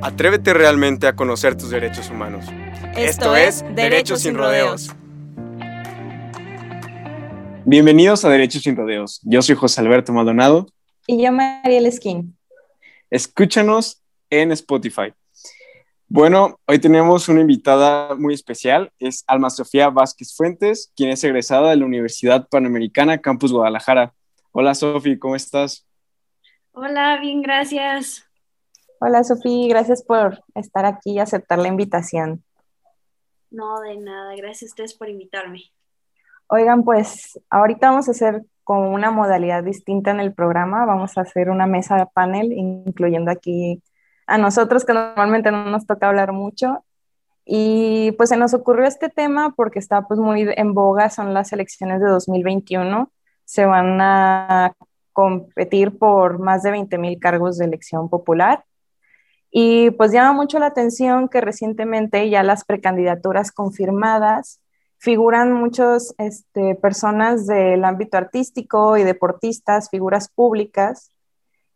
Atrévete realmente a conocer tus derechos humanos. Esto, es Derechos sin Rodeos. Bienvenidos a Derechos sin Rodeos. Yo soy José Alberto Maldonado. Y yo, Mariel Esquín. Escúchanos en Spotify. Bueno, hoy tenemos una invitada muy especial, es Alma Sofía Vázquez Fuentes, quien es egresada de la Universidad Panamericana Campus Guadalajara. Hola Sofi, ¿cómo estás? Hola, bien, gracias. Hola Sofía, gracias por estar aquí y aceptar la invitación. No, de nada, gracias a ustedes por invitarme. Oigan, pues ahorita vamos a hacer como una modalidad distinta en el programa, vamos a hacer una mesa de panel, incluyendo aquí a nosotros que normalmente no nos toca hablar mucho. Y pues se nos ocurrió este tema porque está pues muy en boga, son las elecciones de 2021, se van a competir por más de 20 mil cargos de elección popular y pues llama mucho la atención que recientemente ya las precandidaturas confirmadas figuran muchas este, personas del ámbito artístico y deportistas, figuras públicas.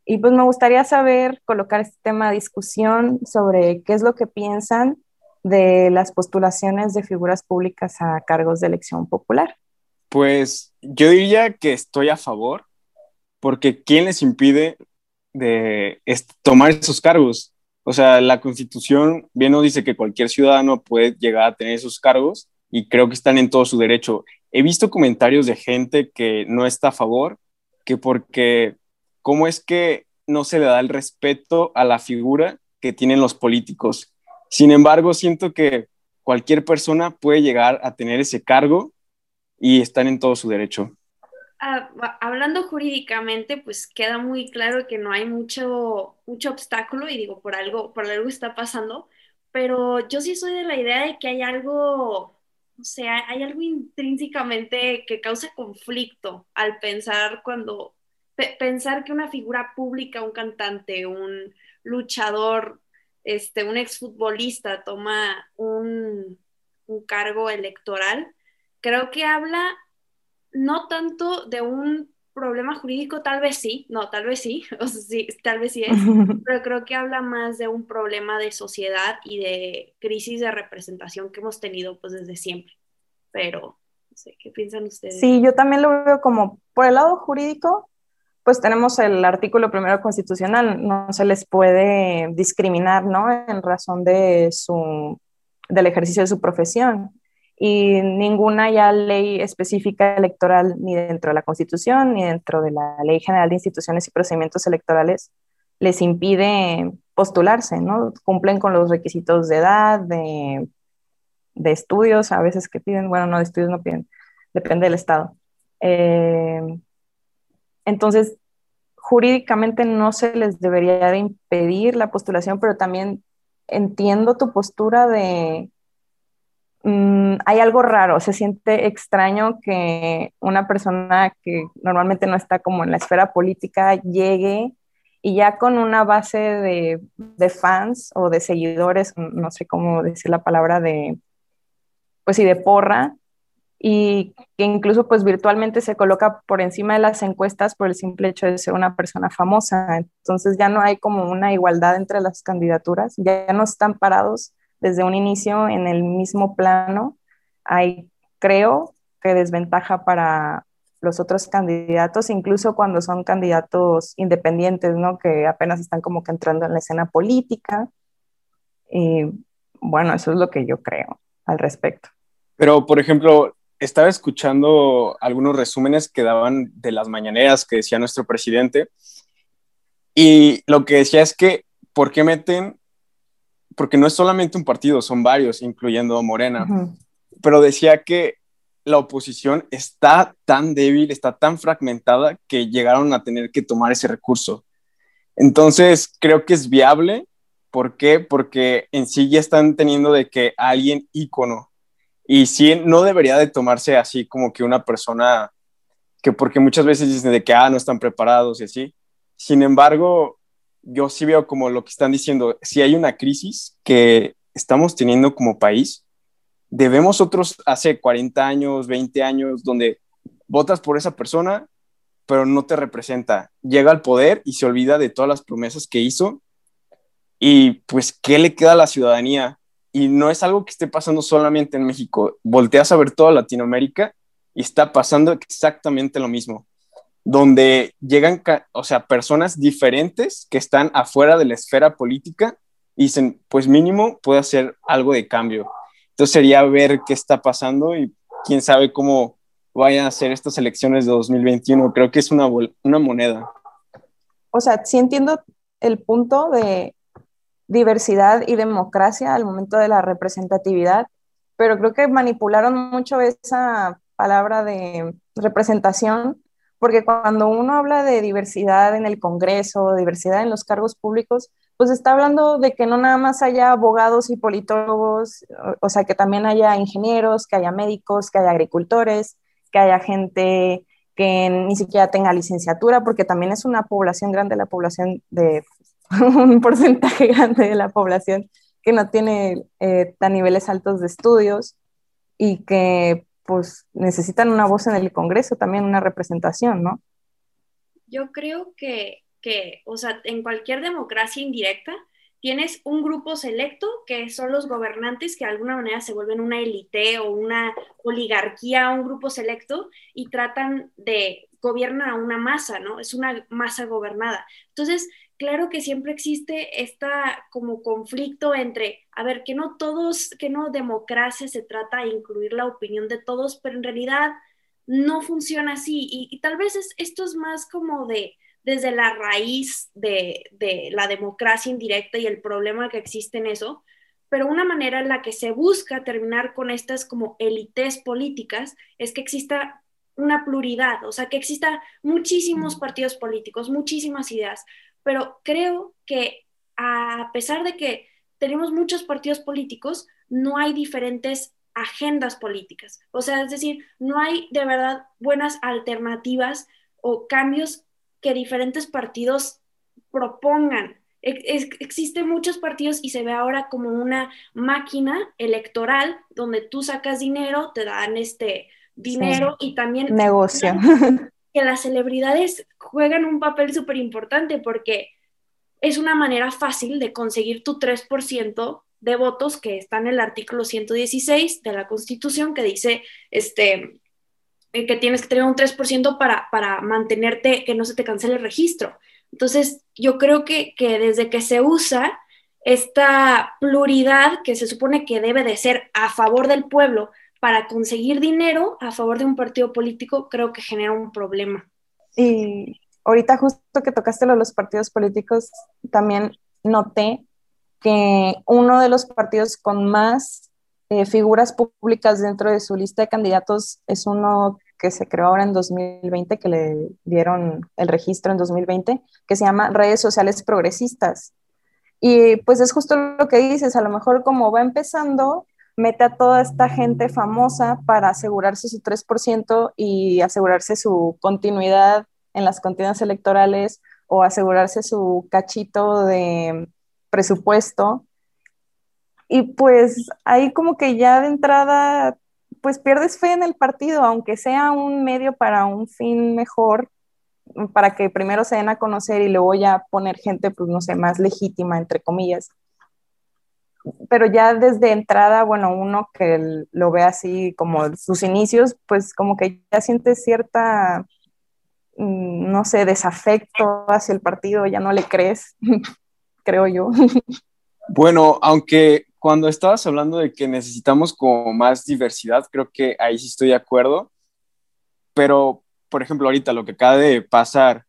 Y pues me gustaría saber, colocar este tema a discusión sobre qué es lo que piensan de las postulaciones de figuras públicas a cargos de elección popular. Pues yo diría que estoy a favor, porque ¿quién les impide de tomar esos cargos? O sea, la constitución bien nos dice que cualquier ciudadano puede llegar a tener esos cargos y creo que están en todo su derecho. He visto comentarios de gente que no está a favor, que porque, ¿cómo es que no se le da el respeto a la figura que tienen los políticos? Sin embargo, siento que cualquier persona puede llegar a tener ese cargo y están en todo su derecho. Ah, hablando jurídicamente, pues queda muy claro que no hay mucho, mucho obstáculo y digo, por algo, por algo está pasando, pero yo sí soy de la idea de que hay algo, o sea, hay algo intrínsecamente que causa conflicto al pensar cuando, pensar que una figura pública, un cantante, un luchador, este, un exfutbolista toma un, un cargo electoral, creo que habla no tanto de un problema jurídico, tal vez sí, no, tal vez sí, o sea, sí, tal vez sí es, pero creo que habla más de un problema de sociedad y de crisis de representación que hemos tenido pues desde siempre. Pero, no sé, ¿qué piensan ustedes? Sí, yo también lo veo como, por el lado jurídico, pues tenemos el artículo primero constitucional, no se les puede discriminar, ¿no? En razón de su, del ejercicio de su profesión y ninguna ya ley específica electoral ni dentro de la Constitución ni dentro de la Ley General de Instituciones y Procedimientos Electorales les impide postularse, ¿no? Cumplen con los requisitos de edad, de, de estudios, a veces que piden, bueno, no, de estudios no piden, depende del Estado. Eh, entonces, jurídicamente no se les debería de impedir la postulación, pero también entiendo tu postura de Mm, hay algo raro, se siente extraño que una persona que normalmente no está como en la esfera política llegue y ya con una base de, de fans o de seguidores, no sé cómo decir la palabra de, pues sí, de porra, y que incluso pues virtualmente se coloca por encima de las encuestas por el simple hecho de ser una persona famosa. Entonces ya no hay como una igualdad entre las candidaturas, ya no están parados desde un inicio en el mismo plano, hay, creo, que desventaja para los otros candidatos, incluso cuando son candidatos independientes, ¿no? Que apenas están como que entrando en la escena política. Y bueno, eso es lo que yo creo al respecto. Pero, por ejemplo, estaba escuchando algunos resúmenes que daban de las mañaneras que decía nuestro presidente, y lo que decía es que, ¿por qué meten porque no es solamente un partido, son varios, incluyendo Morena, pero decía que la oposición está tan débil, está tan fragmentada que llegaron a tener que tomar ese recurso. Entonces, creo que es viable ¿Por qué? Porque en sí ya están teniendo de que alguien ícono. Y sí, no debería de tomarse así como que una persona que porque muchas veces dicen de que, ah, no están preparados y así. Sin embargo, yo sí veo como lo que están diciendo, si hay una crisis que estamos teniendo como país, debemos otros hace 40 años, 20 años, donde votas por esa persona, pero no te representa. Llega al poder y se olvida de todas las promesas que hizo. Y pues, ¿qué le queda a la ciudadanía? Y no es algo que esté pasando solamente en México. Volteas a ver toda Latinoamérica y está pasando exactamente lo mismo donde llegan, o sea, personas diferentes que están afuera de la esfera política y dicen, pues mínimo puede hacer algo de cambio. Entonces sería ver qué está pasando y quién sabe cómo vayan a ser estas elecciones de 2021. Creo que es una, una moneda. O sea, sí entiendo el punto de diversidad y democracia al momento de la representatividad, pero creo que manipularon mucho esa palabra de representación porque cuando uno habla de diversidad en el Congreso, diversidad en los cargos públicos, pues está hablando de que no nada más haya abogados y politólogos, o, sea, que también haya ingenieros, que haya médicos, que haya agricultores, que haya gente que ni siquiera tenga licenciatura, porque también es una población grande, la población de un porcentaje grande de la población que no tiene eh, tan niveles altos de estudios y que pues necesitan una voz en el Congreso, también una representación, ¿no? Yo creo que, que, o sea, en cualquier democracia indirecta tienes un grupo selecto que son los gobernantes que de alguna manera se vuelven una élite o una oligarquía, un grupo selecto y tratan de gobernar a una masa, ¿no? Es una masa gobernada. Entonces, claro que siempre existe esta como conflicto entre, a ver, que no todos, que no democracia se trata de incluir la opinión de todos, pero en realidad no funciona así. Y, tal vez esto es más como de desde la raíz de, de la democracia indirecta y el problema que existe en eso, pero una manera en la que se busca terminar con estas como élites políticas es que exista una pluralidad, o sea, que exista muchísimos partidos políticos, muchísimas ideas, pero creo que a pesar de que tenemos muchos partidos políticos, no hay diferentes agendas políticas. O sea, es decir, no hay de verdad buenas alternativas o cambios que diferentes partidos propongan. existen muchos partidos y se ve ahora como una máquina electoral donde tú sacas dinero, te dan este dinero y también negocio. Que las celebridades juegan un papel súper importante porque es una manera fácil de conseguir tu 3% de votos que está en el artículo 116 de la Constitución que dice este, eh, que tienes que tener un 3% para, para mantenerte, que no se te cancele el registro. Entonces, yo creo que, que desde que se usa esta pluralidad que se supone que debe de ser a favor del pueblo, para conseguir dinero a favor de un partido político, creo que genera un problema. Y ahorita justo que tocaste lo de los partidos políticos, también noté que uno de los partidos con más eh, figuras públicas dentro de su lista de candidatos es uno que se creó ahora en 2020, que le dieron el registro en 2020, que se llama Redes Sociales Progresistas. Y pues es justo lo que dices, a lo mejor como va empezando, mete a toda esta gente famosa para asegurarse su 3% y asegurarse su continuidad en las contiendas electorales o asegurarse su cachito de presupuesto. Y pues ahí como que ya de entrada, pues pierdes fe en el partido, aunque sea un medio para un fin mejor, para que primero se den a conocer y luego ya poner gente, pues no sé, más legítima, entre comillas pero ya desde entrada, bueno, uno que lo ve así como sus inicios, pues como que ya siente cierta, mm, no sé, desafecto hacia el partido, ya no le crees, creo yo. Bueno, aunque cuando estabas hablando de que necesitamos como más diversidad, creo que ahí sí estoy de acuerdo, pero por ejemplo ahorita lo que acaba de pasar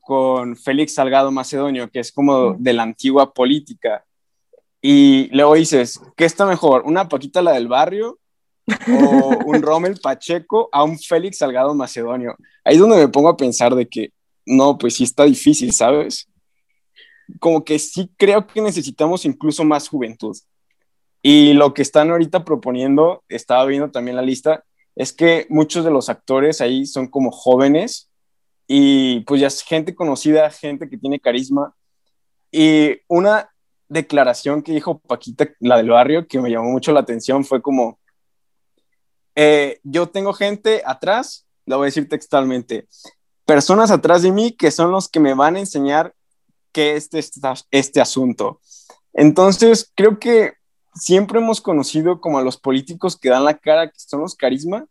con Félix Salgado Macedonio, que es como de la antigua política, y luego dices, ¿qué está mejor? ¿Una Paquita la del barrio o un Rommel Pacheco a un Félix Salgado Macedonio? Ahí es donde me pongo a pensar de que no, pues sí está difícil, ¿sabes? como que sí creo que necesitamos incluso más juventud. Y lo que están ahorita proponiendo, estaba viendo también la lista, es que muchos de los actores ahí son como jóvenes y pues ya es gente conocida, gente que tiene carisma. Y una declaración que dijo Paquita, la del barrio, que me llamó mucho la atención, fue como, eh, yo tengo gente atrás, lo voy a decir textualmente, personas atrás de mí que son los que me van a enseñar qué es este, este asunto. Entonces, creo que siempre hemos conocido como a los políticos que dan la cara, que son los carisma,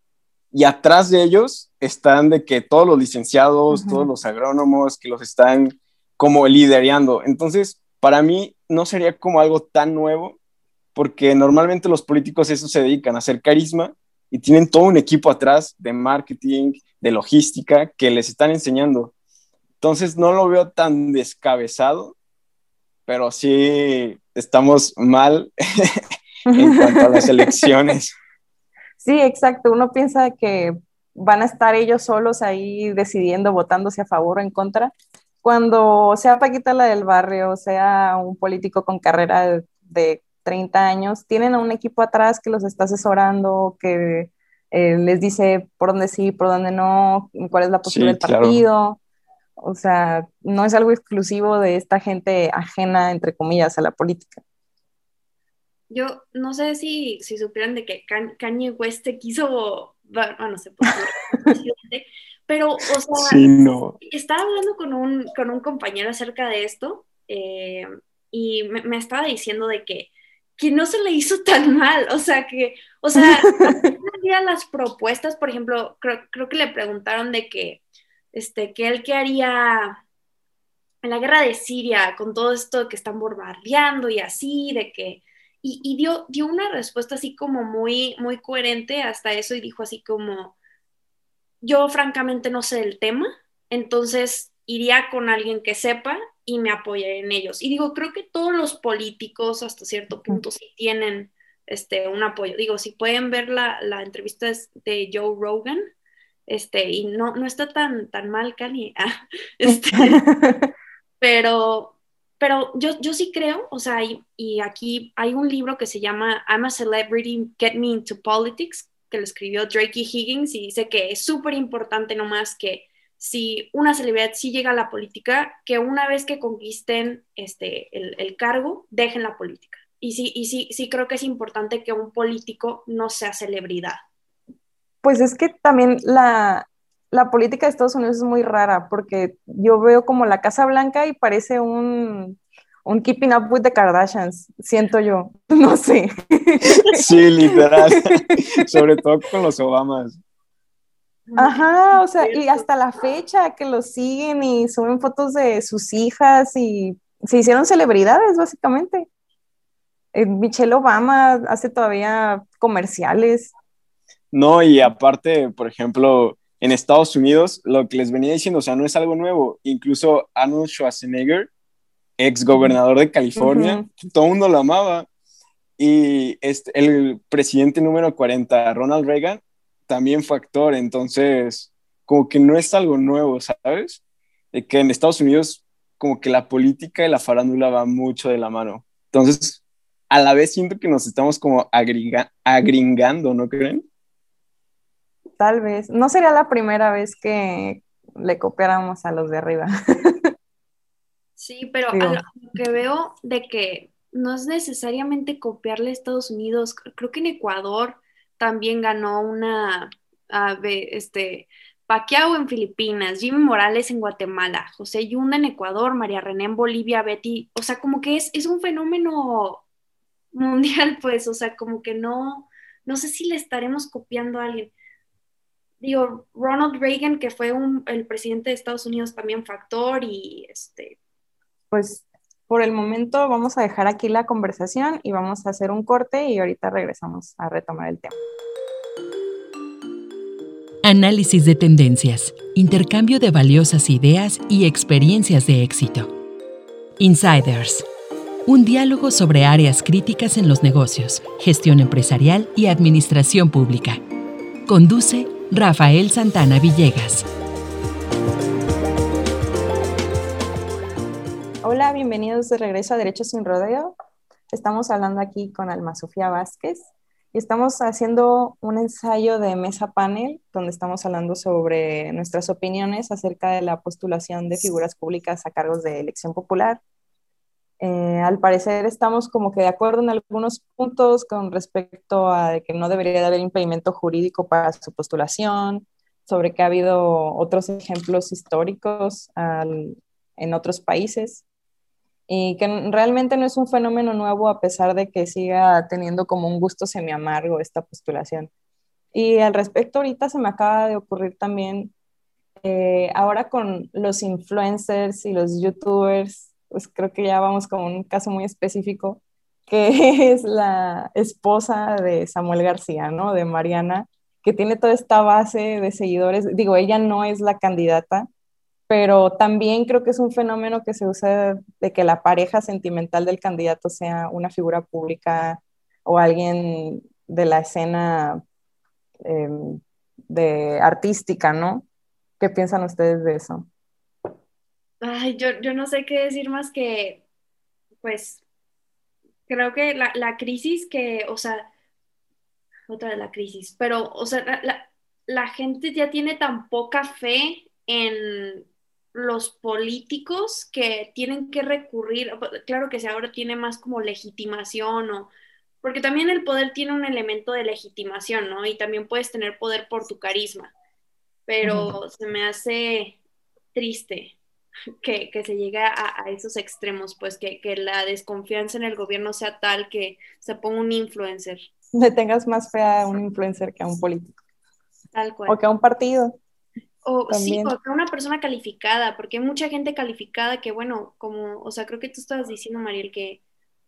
y atrás de ellos están de que todos los licenciados, todos los agrónomos que los están como liderando. Entonces, para mí no sería como algo tan nuevo, porque normalmente los políticos eso se dedican a hacer carisma y tienen todo un equipo atrás de marketing, de logística, que les están enseñando. Entonces, no lo veo tan descabezado, pero sí estamos mal en cuanto a las elecciones. Sí, exacto. Uno piensa que van a estar ellos solos ahí decidiendo, votándose a favor o en contra. Cuando sea Paquita la del barrio, sea un político con carrera de, 30 años, tienen a un equipo atrás que los está asesorando, que eh, les dice por dónde sí, por dónde no, cuál es la postura del partido. O sea, no es algo exclusivo de esta gente ajena, entre comillas, a la política. Yo no sé si, si supieran de que Kanye West quiso, bueno, no sé, pues, pero, o sea, estaba hablando con un, con un compañero acerca de esto eh, y me, estaba diciendo de que, que no se le hizo tan mal, o sea, que, o sea, las propuestas, por ejemplo, creo, creo que le preguntaron de que, este, que él qué haría en la guerra de Siria con todo esto que están bombardeando y así, de que, y, dio, dio una respuesta así como muy, muy coherente hasta eso y dijo así como, yo francamente no sé el tema, entonces iría con alguien que sepa y me apoyaré en ellos. Y digo, creo que todos los políticos hasta cierto punto sí tienen este, un apoyo. Digo, si pueden ver la, la entrevista de Joe Rogan, este, y no, no está tan, tan mal, Cani, ah, este, pero, pero yo, yo sí creo, o sea, y, aquí hay un libro que se llama I'm a Celebrity, Get Me into Politics, que lo escribió Drake Higgins, y dice que es súper importante nomás que si una celebridad sí llega a la política, que una vez que conquisten este, el, el cargo, dejen la política. Y sí, y sí, sí creo que es importante que un político no sea celebridad. Pues es que también la, política de Estados Unidos es muy rara porque yo veo como la Casa Blanca y parece un, keeping up with the Kardashians, siento yo, no sé. Sí, literal, sobre todo con los Obamas. Ajá, o sea, y hasta la fecha que los siguen y suben fotos de sus hijas y se hicieron celebridades, básicamente. Eh, Michelle Obama hace todavía comerciales. No, y aparte, por ejemplo, en Estados Unidos, lo que les venía diciendo, o sea, no es algo nuevo. Incluso Arnold Schwarzenegger, ex gobernador de California, todo el mundo lo amaba. Y este, el presidente número 40, Ronald Reagan, también fue actor. Entonces, como que no es algo nuevo, ¿sabes? De que en Estados Unidos, como que la política y la farándula va mucho de la mano. Entonces, a la vez siento que nos estamos como agringando, ¿no creen? tal vez. No sería la primera vez que le copiáramos a los de arriba. Sí, pero lo que veo de que no es necesariamente copiarle a Estados Unidos. Creo que en Ecuador también ganó una, este, Paquiao en Filipinas, Jimmy Morales en Guatemala, José Yunda en Ecuador, María René en Bolivia, Betty, o sea, como que es, es un fenómeno mundial, pues, o sea, como que no, no sé si le estaremos copiando a alguien. Digo, Ronald Reagan, que fue el presidente de Estados Unidos, también factor y este... Pues por el momento vamos a dejar aquí la conversación y vamos a hacer un corte y ahorita regresamos a retomar el tema. Análisis de tendencias, intercambio de valiosas ideas y experiencias de éxito. Insiders. Un diálogo sobre áreas críticas en los negocios, gestión empresarial y administración pública. Conduce Rafael Santana Villegas. Hola bienvenidos de regreso a Derecho sin Rodeo. Estamos hablando aquí con Alma Sofía Vázquez y estamos haciendo un ensayo de mesa panel donde estamos hablando sobre nuestras opiniones acerca de la postulación de figuras públicas a cargos de elección popular. Eh, al parecer estamos como que de acuerdo en algunos puntos con respecto a que no debería de haber impedimento jurídico para su postulación, sobre que ha habido otros ejemplos históricos en otros países y que realmente no es un fenómeno nuevo a pesar de que siga teniendo como un gusto semi amargo esta postulación. Y al respecto ahorita se me acaba de ocurrir también, eh, ahora con los influencers y los youtubers, pues creo que ya vamos con un caso muy específico, que es la esposa de Samuel García, ¿no? De Mariana, que tiene toda esta base de seguidores. Digo, ella no es la candidata, pero también creo que es un fenómeno que se usa de que la pareja sentimental del candidato sea una figura pública o alguien de la escena em, de artística, ¿no? ¿Qué piensan ustedes de eso? Ay, yo, yo no sé qué decir más que, pues, creo que la, la crisis que, o sea, otra de la crisis, pero, o sea, la, la gente ya tiene tan poca fe en, los políticos que tienen que recurrir, claro que si ahora tiene más como legitimación o, porque también el poder tiene un elemento de legitimación, ¿no? Y también puedes tener poder por tu carisma, pero se me hace triste que, se llegue a, esos extremos, pues que, que, la desconfianza en el gobierno sea tal que se ponga un influencer. Le tengas más fe a un influencer que a un político. Tal cual. O que a un partido. O sí, o que una persona calificada, porque hay mucha gente calificada que, bueno, como, o sea, creo que tú estabas diciendo, Mariel, que,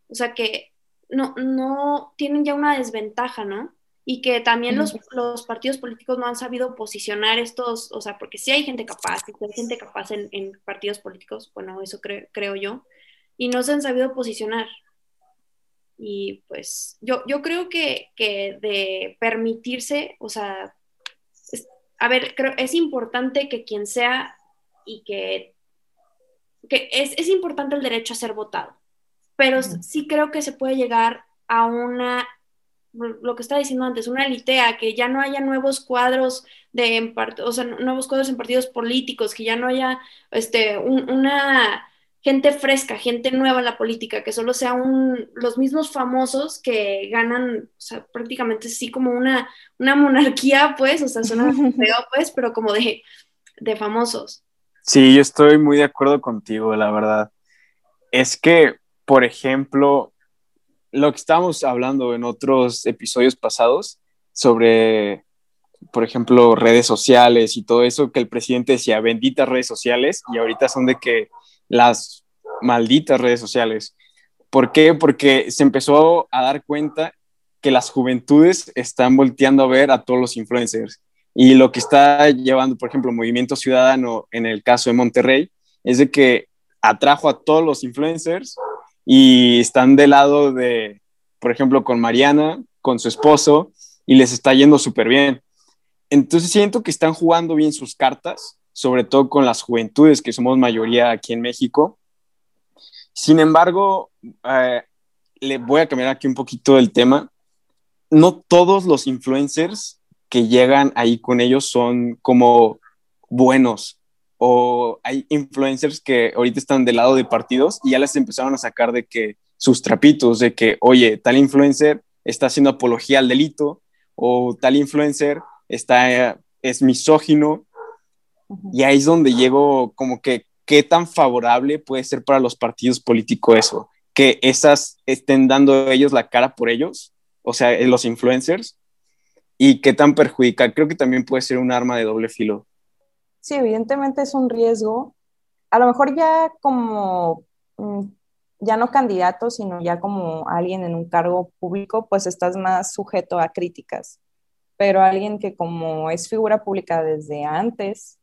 o sea, que no, no tienen ya una desventaja, ¿no? Y que también los, los, partidos políticos no han sabido posicionar estos, o sea, porque sí hay gente capaz, hay gente capaz en, en partidos políticos, bueno, eso creo yo, y no se han sabido posicionar. Y pues yo, yo creo que, que de permitirse, o sea, a ver, creo, es importante que quien sea y que, que es, es, importante el derecho a ser votado, pero sí creo que se puede llegar a una, lo que estaba diciendo antes, una litea, que ya no haya nuevos cuadros de, o sea, nuevos cuadros en partidos políticos, que ya no haya este, una gente fresca, gente nueva en la política, que solo sean los mismos famosos que ganan, o sea, prácticamente sí como una, una monarquía, pues, o sea, suena feo, pues, pero como de, de famosos. Sí, yo estoy muy de acuerdo contigo, la verdad. Es que, por ejemplo, lo que estábamos hablando en otros episodios pasados sobre, por ejemplo, redes sociales y todo eso, que el presidente decía benditas redes sociales y ahorita son de que las malditas redes sociales. ¿Por qué? Porque se empezó a dar cuenta que las juventudes están volteando a ver a todos los influencers. Y lo que está llevando, por ejemplo, Movimiento Ciudadano en el caso de Monterrey, es de que atrajo a todos los influencers y están del lado de, por ejemplo, con Mariana, con su esposo, y les está yendo súper bien. Entonces siento que están jugando bien sus cartas sobre todo con las juventudes, que somos mayoría aquí en México. Sin embargo, eh, le voy a cambiar aquí un poquito el tema. No todos los influencers que llegan ahí con ellos son como buenos o hay influencers que ahorita están del lado de partidos y ya les empezaron a sacar de que sus trapitos, de que, oye, tal influencer está haciendo apología al delito o tal influencer está, es misógino y ahí es donde llego como que qué tan favorable puede ser para los partidos políticos eso, que esas estén dando ellos la cara por ellos, o sea, eh, los influencers, y qué tan perjudicial. Creo que también puede ser un arma de doble filo. Sí, evidentemente es un riesgo. A lo mejor ya como, mm, ya no candidato, sino ya como alguien en un cargo público, pues estás más sujeto a críticas. Pero alguien que como es figura pública desde antes,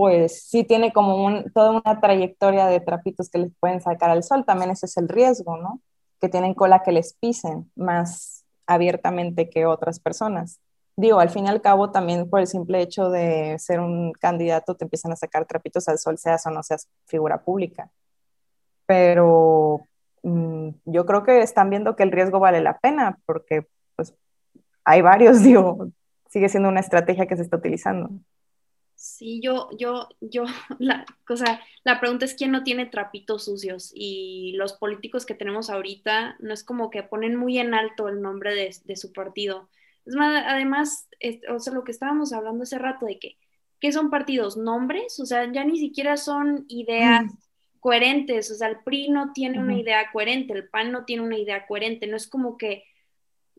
pues sí tiene como toda una trayectoria de trapitos que les pueden sacar al sol. También ese es el riesgo, ¿no? Que tienen cola que les pisen más abiertamente que otras personas. Digo, al fin y al cabo, también por el simple hecho de ser un candidato, te empiezan a sacar trapitos al sol, seas o no seas figura pública. pero mm, yo creo que están viendo que el riesgo vale la pena porque pues hay varios, digo, sigue siendo una estrategia que se está utilizando. Sí, yo, yo, yo, la cosa, la pregunta es quién no tiene trapitos sucios y los políticos que tenemos ahorita no es como que ponen muy en alto el nombre de, de su partido. Es más, además, o sea, lo que estábamos hablando hace rato de que, ¿qué son partidos? ¿Nombres? O sea, ya ni siquiera son ideas coherentes, o sea, el PRI no tiene una idea coherente, el PAN no tiene una idea coherente, no es como que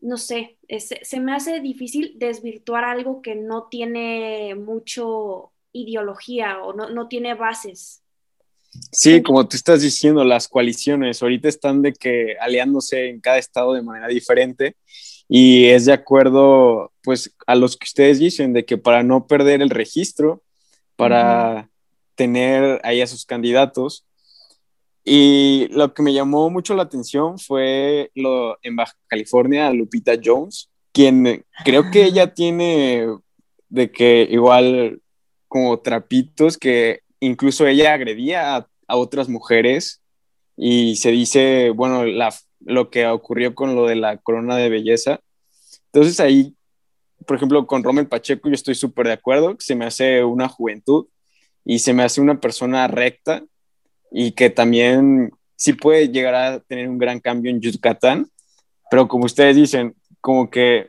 no sé, se me hace difícil desvirtuar algo que no tiene mucho ideología o no, tiene bases. Sí, como tú estás diciendo, las coaliciones ahorita están de que aliándose en cada estado de manera diferente y es de acuerdo pues a los que ustedes dicen de que para no perder el registro, para tener ahí a sus candidatos, y lo que me llamó mucho la atención fue lo en Baja California, Lupita Jones, quien creo que ella tiene de que igual como trapitos que incluso ella agredía a, otras mujeres y se dice, bueno, la, lo que ocurrió con lo de la corona de belleza. Entonces ahí, por ejemplo, con Rommel Pacheco yo estoy súper de acuerdo, se me hace una juventud y se me hace una persona recta y que también sí puede llegar a tener un gran cambio en Yucatán, pero como ustedes dicen, como que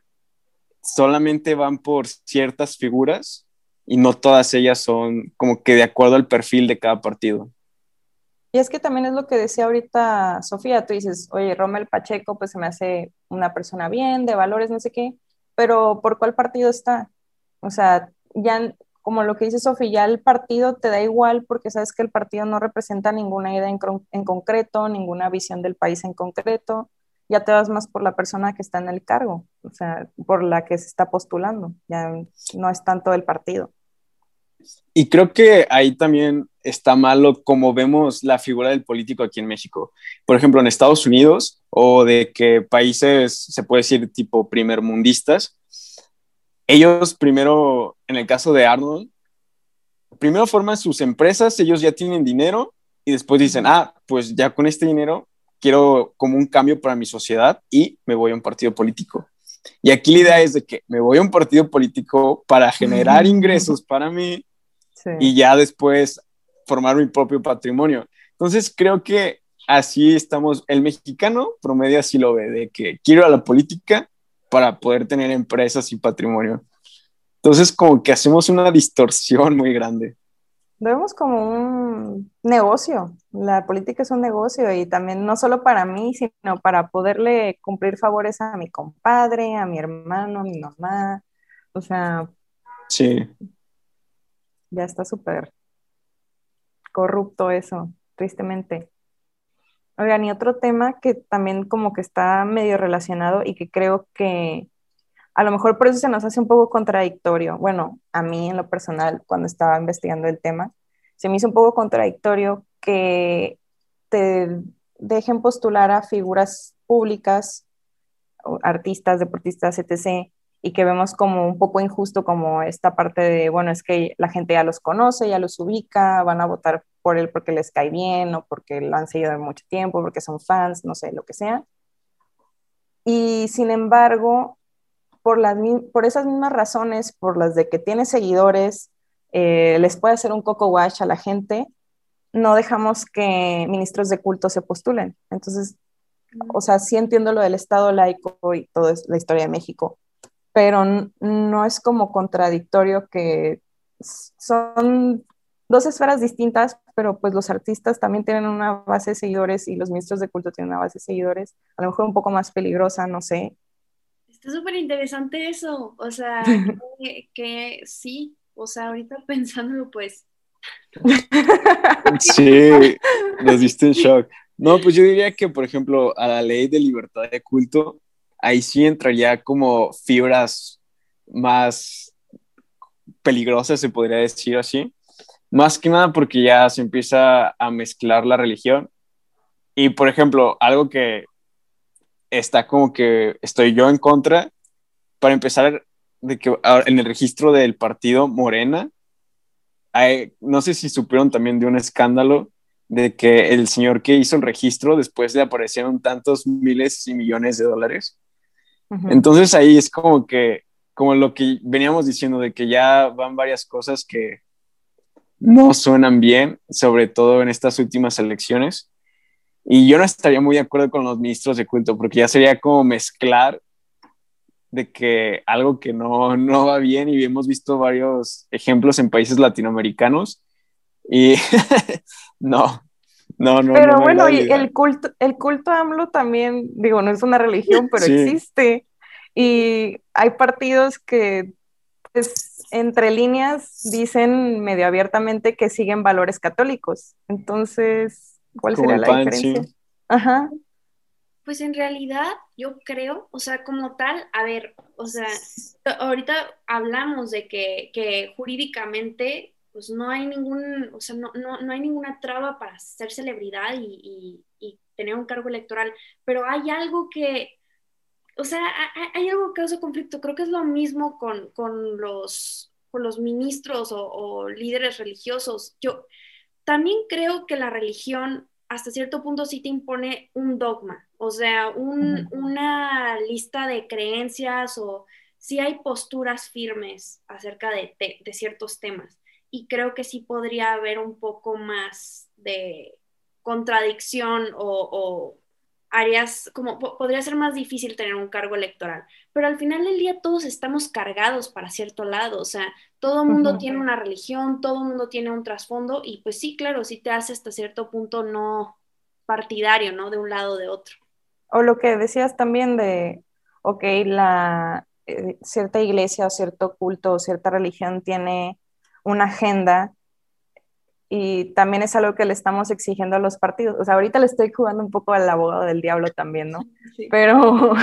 solamente van por ciertas figuras y no todas ellas son como que de acuerdo al perfil de cada partido. Y es que también es lo que decía ahorita Sofía, tú dices, oye, Rommel Pacheco, pues se me hace una persona bien, de valores, no sé qué, pero ¿por cuál partido está? O sea, ya como lo que dice Sofía, ya el partido te da igual porque sabes que el partido no representa ninguna idea en, concreto, ninguna visión del país en concreto, ya te vas más por la persona que está en el cargo, o sea, por la que se está postulando, ya no es tanto el partido. Y creo que ahí también está malo como vemos la figura del político aquí en México. Por ejemplo, en Estados Unidos o de que países, se puede decir, tipo primermundistas, ellos primero, en el caso de Arnold, primero forman sus empresas, ellos ya tienen dinero y después dicen, ah, pues ya con este dinero quiero como un cambio para mi sociedad y me voy a un partido político. Y aquí la idea es de que me voy a un partido político para generar ingresos para mí y ya después formar mi propio patrimonio. Entonces creo que así estamos, el mexicano promedio así lo ve, de que quiero a la política para poder tener empresas y patrimonio. Entonces, como que hacemos una distorsión muy grande. Lo vemos como un negocio. La política es un negocio y también no solo para mí, sino para poderle cumplir favores a mi compadre, a mi hermano, a mi mamá. O sea, sí. Ya está súper corrupto eso, tristemente. Oigan, y otro tema que también como que está medio relacionado y que creo que a lo mejor por eso se nos hace un poco contradictorio. Bueno, a mí en lo personal, cuando estaba investigando el tema, se me hizo un poco contradictorio que te dejen postular a figuras públicas, artistas, deportistas, etc., y que vemos como un poco injusto como esta parte de, bueno, es que la gente ya los conoce, ya los ubica, van a votar por él porque les cae bien o porque lo han seguido mucho tiempo, porque son fans, no sé, lo que sea. Y sin embargo, por, las, por esas mismas razones, por las de que tiene seguidores, eh, les puede hacer un coco wash a la gente, no dejamos que ministros de culto se postulen. Entonces, o sea, sí entiendo lo del Estado laico y toda la historia de México, pero no es como contradictorio que son dos esferas distintas, pero pues los artistas también tienen una base de seguidores y los ministros de culto tienen una base de seguidores, a lo mejor un poco más peligrosa, no sé. Está súper interesante eso, o sea, que, sí, o sea, ahorita pensándolo pues. Sí, nos diste en shock. No, pues yo diría que, por ejemplo, a la ley de libertad de culto, ahí sí entraría como fibras más peligrosas, se podría decir así, más que nada porque ya se empieza a mezclar la religión. Y, por ejemplo, algo que está como que estoy yo en contra, para empezar, de que en el registro del partido Morena, no sé si supieron también de un escándalo de que el señor que hizo el registro después le aparecieron tantos miles y millones de dólares. Entonces ahí es como que, como lo que veníamos diciendo, de que ya van varias cosas que no suenan bien, sobre todo en estas últimas elecciones. Y yo no estaría muy de acuerdo con los ministros de culto, porque ya sería como mezclar de que algo que no, no va bien y hemos visto varios ejemplos en países latinoamericanos y no, no, no. Pero bueno, y el culto, el culto AMLO también, digo, no es una religión, pero existe. Y hay partidos que, pues, entre líneas dicen medio abiertamente que siguen valores católicos. Entonces, ¿cuál sería la diferencia? Ajá. Pues en realidad yo creo, o sea, como tal, a ver, o sea, ahorita hablamos de que, que jurídicamente pues no hay ningún, o sea, no, no, no hay ninguna traba para ser celebridad y, y, tener un cargo electoral, pero hay algo que, o sea, hay, algo que causa conflicto. Creo que es lo mismo con, con los, con los ministros o, líderes religiosos. Yo también creo que la religión hasta cierto punto sí te impone un dogma, o sea, un, una lista de creencias o sí hay posturas firmes acerca de, de ciertos temas. Y creo que sí podría haber un poco más de contradicción o, áreas, como podría ser más difícil tener un cargo electoral, pero al final del día todos estamos cargados para cierto lado, o sea, todo el mundo tiene una religión, todo el mundo tiene un trasfondo y pues sí, claro, sí te hace hasta cierto punto no partidario, ¿no? De un lado o de otro. O lo que decías también de, ok, la eh, cierta iglesia o cierto culto o cierta religión tiene una agenda y también es algo que le estamos exigiendo a los partidos. O sea, ahorita le estoy jugando un poco al abogado del diablo también, ¿no? Pero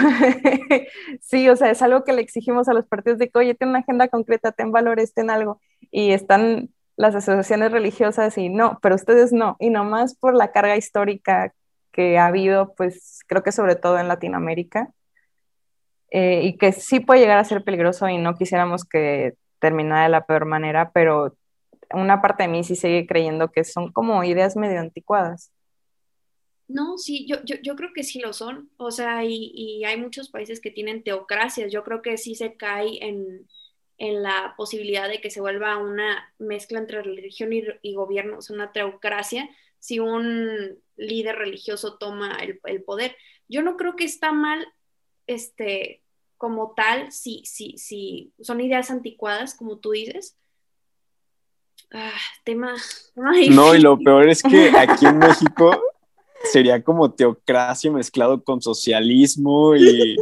sí, o sea, es algo que le exigimos a los partidos de que, oye, ten una agenda concreta, ten valores, ten algo. Y están las asociaciones religiosas y no, pero ustedes no. Y nomás por la carga histórica que ha habido, pues creo que sobre todo en Latinoamérica, eh, y que sí puede llegar a ser peligroso y no quisiéramos que termina de la peor manera, pero una parte de mí sí sigue creyendo que son como ideas medio anticuadas. No, sí, yo, yo, creo que sí lo son. O sea, y, hay muchos países que tienen teocracias. Yo creo que sí se cae en, la posibilidad de que se vuelva una mezcla entre religión y, gobierno, o sea, una teocracia, si un líder religioso toma el, el, poder. Yo no creo que está mal este, como tal, si, si, si son ideas anticuadas, como tú dices. Ah, tema. no, y lo peor es que aquí en México sería como teocracia mezclado con socialismo y.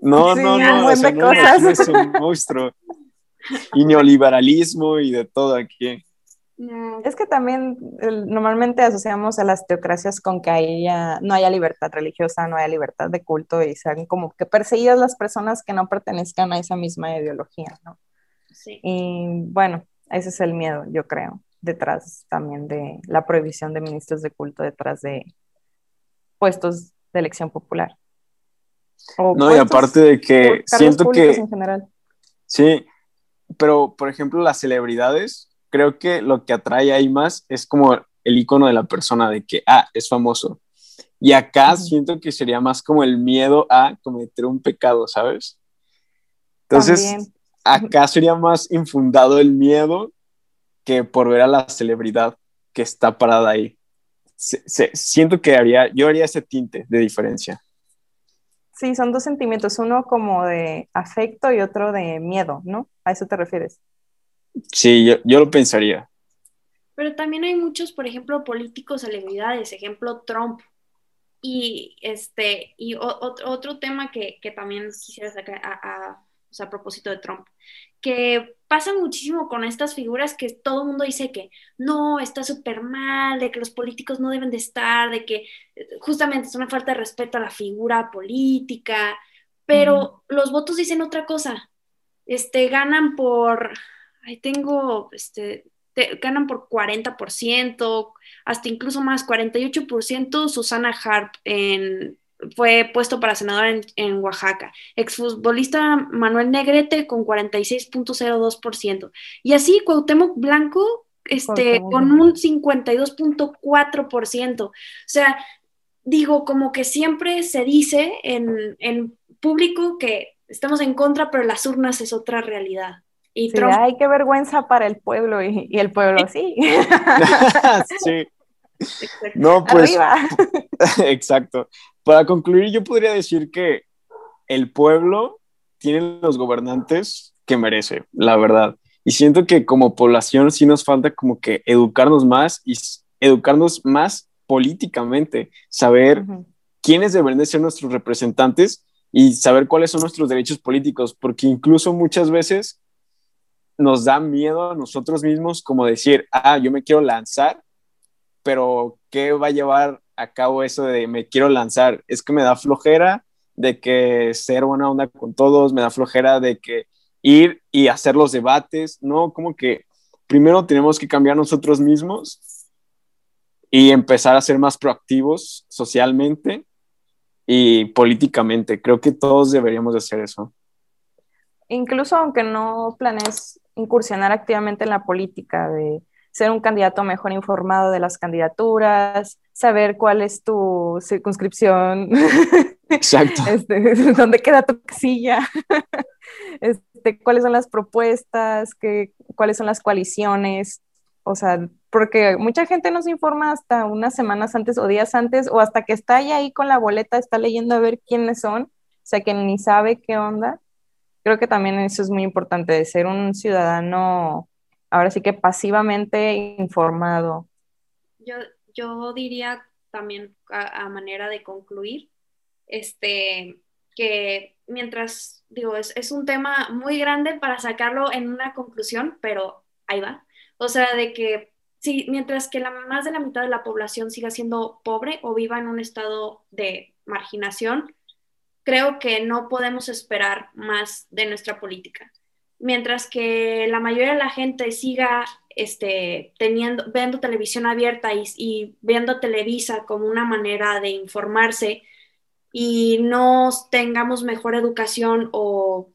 No, no, no, es un monstruo. Y neoliberalismo y de todo aquí. Es que también normalmente asociamos a las teocracias con que haya, no haya libertad religiosa, no haya libertad de culto y sean como que perseguidas las personas que no pertenezcan a esa misma ideología, ¿no? Sí. Y bueno, ese es el miedo, yo creo, detrás también de la prohibición de ministros de culto, detrás de puestos de elección popular. no, y aparte de que siento que... En general. Sí, pero por ejemplo las celebridades creo que lo que atrae ahí más es como el icono de la persona de que, ah, es famoso. Y acá siento que sería más como el miedo a cometer un pecado, ¿sabes? Entonces, acá sería más infundado el miedo que por ver a la celebridad que está parada ahí. siento que haría, yo haría ese tinte de diferencia. Sí, son dos sentimientos, uno como de afecto y otro de miedo, ¿no? ¿A eso te refieres? Sí, yo, yo lo pensaría. Pero también hay muchos, por ejemplo, políticos celebridades, ejemplo Trump. Y este, y otro tema que, que, también quisiera sacar a, a, o sea, a propósito de Trump, que pasa muchísimo con estas figuras que todo el mundo dice que no, está súper mal, de que los políticos no deben de estar, de que justamente es una falta de respeto a la figura política, pero los votos dicen otra cosa. Este, ganan por, ahí tengo, este, ganan por 40%, hasta incluso más, 48%. Susana Harp en, fue puesto para senador en, en Oaxaca. Exfutbolista Manuel Negrete con 46.02%. Y así Cuauhtémoc Blanco este, con un 52.4%. O sea, digo, como que siempre se dice en, en público que estamos en contra, pero las urnas es otra realidad. Y sí, ay, qué vergüenza para el pueblo y, el pueblo sí. sí. No, pues. exacto. Para concluir, yo podría decir que el pueblo tiene los gobernantes que merece, la verdad. Y siento que como población sí nos falta como que educarnos más y educarnos más políticamente, saber quiénes deben ser nuestros representantes y saber cuáles son nuestros derechos políticos, porque incluso muchas veces nos da miedo a nosotros mismos como decir, ah, yo me quiero lanzar, pero ¿qué va a llevar a cabo eso de me quiero lanzar? Es que me da flojera de que ser buena onda con todos, me da flojera de que ir y hacer los debates, ¿no? Como que primero tenemos que cambiar nosotros mismos y empezar a ser más proactivos socialmente y políticamente. Creo que todos deberíamos de hacer eso. Incluso aunque no planees incursionar activamente en la política, de ser un candidato mejor informado de las candidaturas, saber cuál es tu circunscripción, Exacto. Este, dónde queda tu casilla, este, cuáles son las propuestas, qué, cuáles son las coaliciones, o sea, porque mucha gente no se informa hasta unas semanas antes o días antes, o hasta que está ahí con la boleta, está leyendo a ver quiénes son, o sea, que ni sabe qué onda. Creo que también eso es muy importante, de ser un ciudadano, ahora sí que pasivamente informado. Yo, yo diría también a, manera de concluir, este, que mientras, digo, es, es un tema muy grande para sacarlo en una conclusión, pero ahí va. O sea, de que si mientras que la, más de la mitad de la población siga siendo pobre o viva en un estado de marginación, creo que no podemos esperar más de nuestra política. Mientras que la mayoría de la gente siga este, teniendo, viendo televisión abierta y, y viendo Televisa como una manera de informarse y no tengamos mejor educación o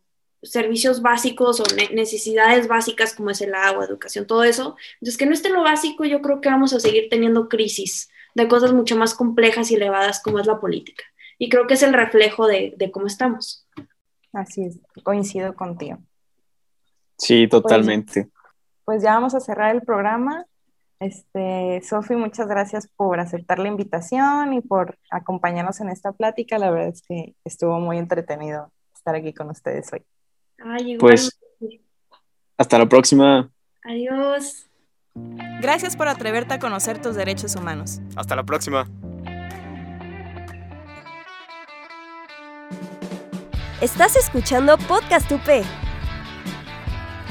servicios básicos o necesidades básicas como es el agua, educación, todo eso. Entonces, que no esté lo básico, yo creo que vamos a seguir teniendo crisis de cosas mucho más complejas y elevadas como es la política. Y creo que es el reflejo de, cómo estamos. Así es, coincido contigo. Sí, totalmente. Pues, pues ya vamos a cerrar el programa. Este, Sofi, muchas gracias por aceptar la invitación y por acompañarnos en esta plática. La verdad es que estuvo muy entretenido estar aquí con ustedes hoy pues hasta la próxima. Adiós. Gracias por atreverte a conocer tus derechos humanos. Hasta la próxima. Estás escuchando Podcast UP.